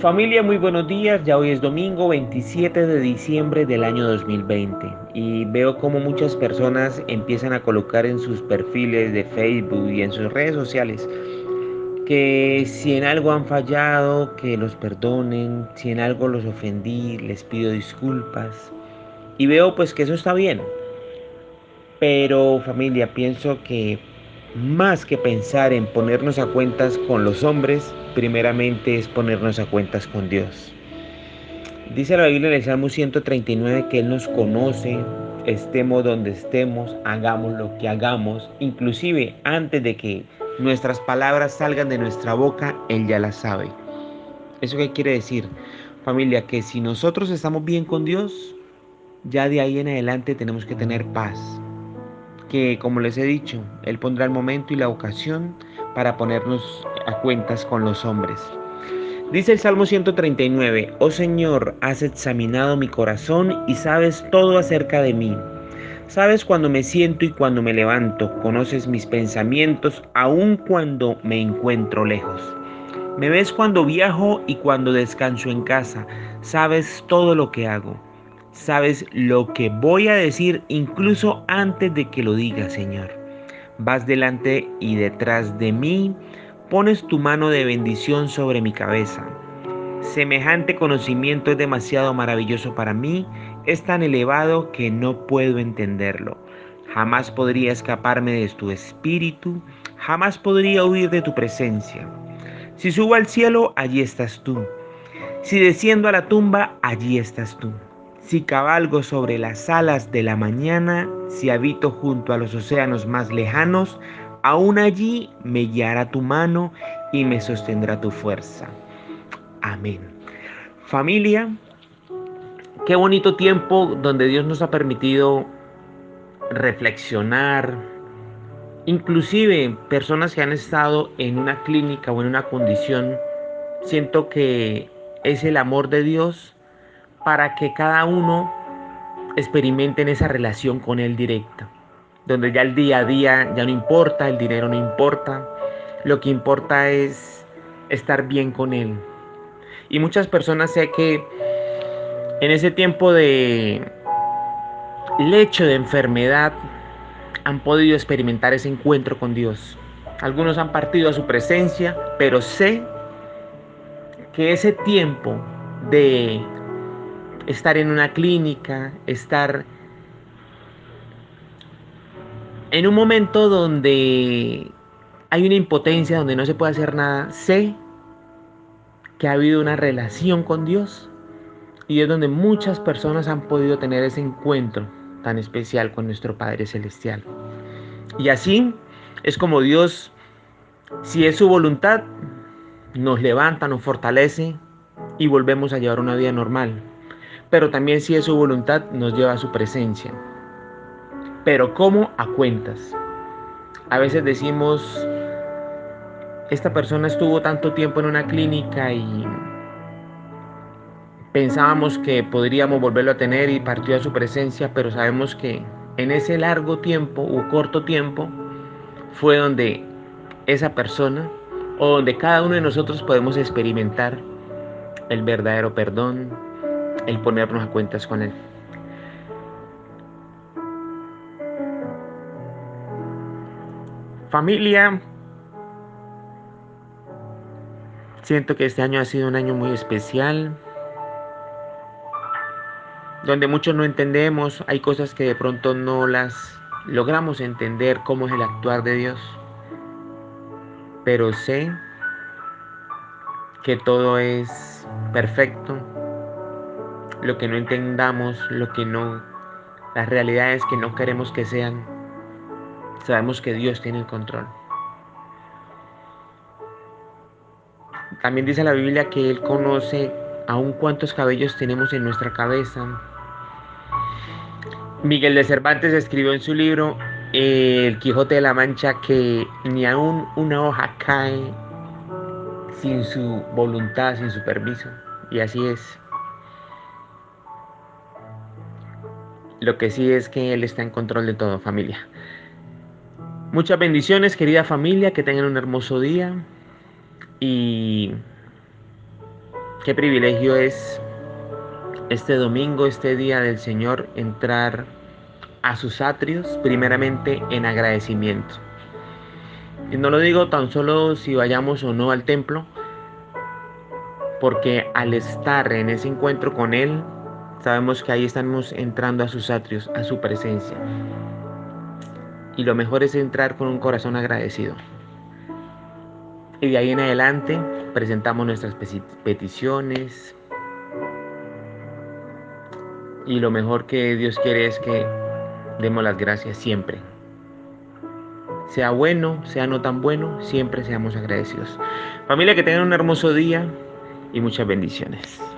Familia, muy buenos días. Ya hoy es domingo 27 de diciembre del año 2020 y veo como muchas personas empiezan a colocar en sus perfiles de Facebook y en sus redes sociales que si en algo han fallado, que los perdonen, si en algo los ofendí, les pido disculpas. Y veo pues que eso está bien. Pero familia, pienso que más que pensar en ponernos a cuentas con los hombres, primeramente es ponernos a cuentas con Dios. Dice la Biblia en el Salmo 139 que Él nos conoce, estemos donde estemos, hagamos lo que hagamos, inclusive antes de que nuestras palabras salgan de nuestra boca, Él ya las sabe. ¿Eso qué quiere decir? Familia, que si nosotros estamos bien con Dios, ya de ahí en adelante tenemos que tener paz, que como les he dicho, Él pondrá el momento y la ocasión para ponernos a cuentas con los hombres. Dice el Salmo 139, Oh Señor, has examinado mi corazón y sabes todo acerca de mí. Sabes cuando me siento y cuando me levanto, conoces mis pensamientos aun cuando me encuentro lejos. Me ves cuando viajo y cuando descanso en casa, sabes todo lo que hago. Sabes lo que voy a decir incluso antes de que lo diga, Señor. Vas delante y detrás de mí, pones tu mano de bendición sobre mi cabeza. Semejante conocimiento es demasiado maravilloso para mí, es tan elevado que no puedo entenderlo. Jamás podría escaparme de tu espíritu, jamás podría huir de tu presencia. Si subo al cielo, allí estás tú. Si desciendo a la tumba, allí estás tú. Si cabalgo sobre las alas de la mañana, si habito junto a los océanos más lejanos, aún allí me guiará tu mano y me sostendrá tu fuerza. Amén. Familia, qué bonito tiempo donde Dios nos ha permitido reflexionar. Inclusive personas que han estado en una clínica o en una condición, siento que es el amor de Dios para que cada uno experimente esa relación con Él directa, donde ya el día a día ya no importa, el dinero no importa, lo que importa es estar bien con Él. Y muchas personas sé que en ese tiempo de lecho de enfermedad han podido experimentar ese encuentro con Dios. Algunos han partido a su presencia, pero sé que ese tiempo de estar en una clínica, estar en un momento donde hay una impotencia, donde no se puede hacer nada, sé que ha habido una relación con Dios y es donde muchas personas han podido tener ese encuentro tan especial con nuestro Padre Celestial. Y así es como Dios, si es su voluntad, nos levanta, nos fortalece y volvemos a llevar una vida normal pero también si es su voluntad nos lleva a su presencia. Pero ¿cómo a cuentas? A veces decimos, esta persona estuvo tanto tiempo en una clínica y pensábamos que podríamos volverlo a tener y partió a su presencia, pero sabemos que en ese largo tiempo o corto tiempo fue donde esa persona o donde cada uno de nosotros podemos experimentar el verdadero perdón, el ponernos a cuentas con Él. Familia, siento que este año ha sido un año muy especial, donde muchos no entendemos, hay cosas que de pronto no las logramos entender cómo es el actuar de Dios, pero sé que todo es perfecto, lo que no entendamos, lo que no, las realidades que no queremos que sean, sabemos que Dios tiene el control. También dice la Biblia que Él conoce aún cuántos cabellos tenemos en nuestra cabeza. Miguel de Cervantes escribió en su libro El Quijote de la Mancha que ni aún una hoja cae sin su voluntad, sin su permiso. Y así es. Lo que sí es que Él está en control de todo, familia. Muchas bendiciones, querida familia, que tengan un hermoso día. Y Qué privilegio es este domingo, este día del Señor, entrar a sus atrios primeramente en agradecimiento. Y no lo digo tan solo si vayamos o no al templo, porque al estar en ese encuentro con Él, sabemos que ahí estamos entrando a sus atrios, a su presencia. Y lo mejor es entrar con un corazón agradecido. Y de ahí en adelante presentamos nuestras peticiones. Y lo mejor que Dios quiere es que demos las gracias siempre. Sea bueno, sea no tan bueno, siempre seamos agradecidos. Familia, que tengan un hermoso día y muchas bendiciones.